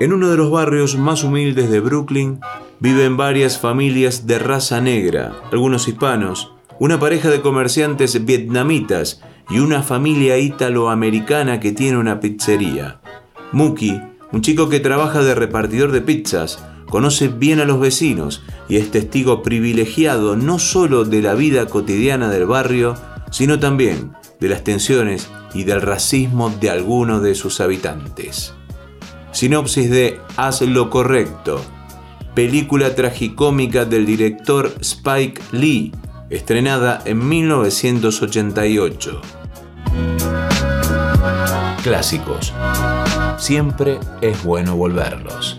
En uno de los barrios más humildes de Brooklyn viven varias familias de raza negra, algunos hispanos, una pareja de comerciantes vietnamitas y una familia ítalo-americana que tiene una pizzería. Muki, un chico que trabaja de repartidor de pizzas, conoce bien a los vecinos y es testigo privilegiado no solo de la vida cotidiana del barrio, sino también de las tensiones y del racismo de algunos de sus habitantes. Sinopsis de Haz lo correcto, película tragicómica del director Spike Lee, estrenada en 1988. Clásicos. Siempre es bueno volverlos.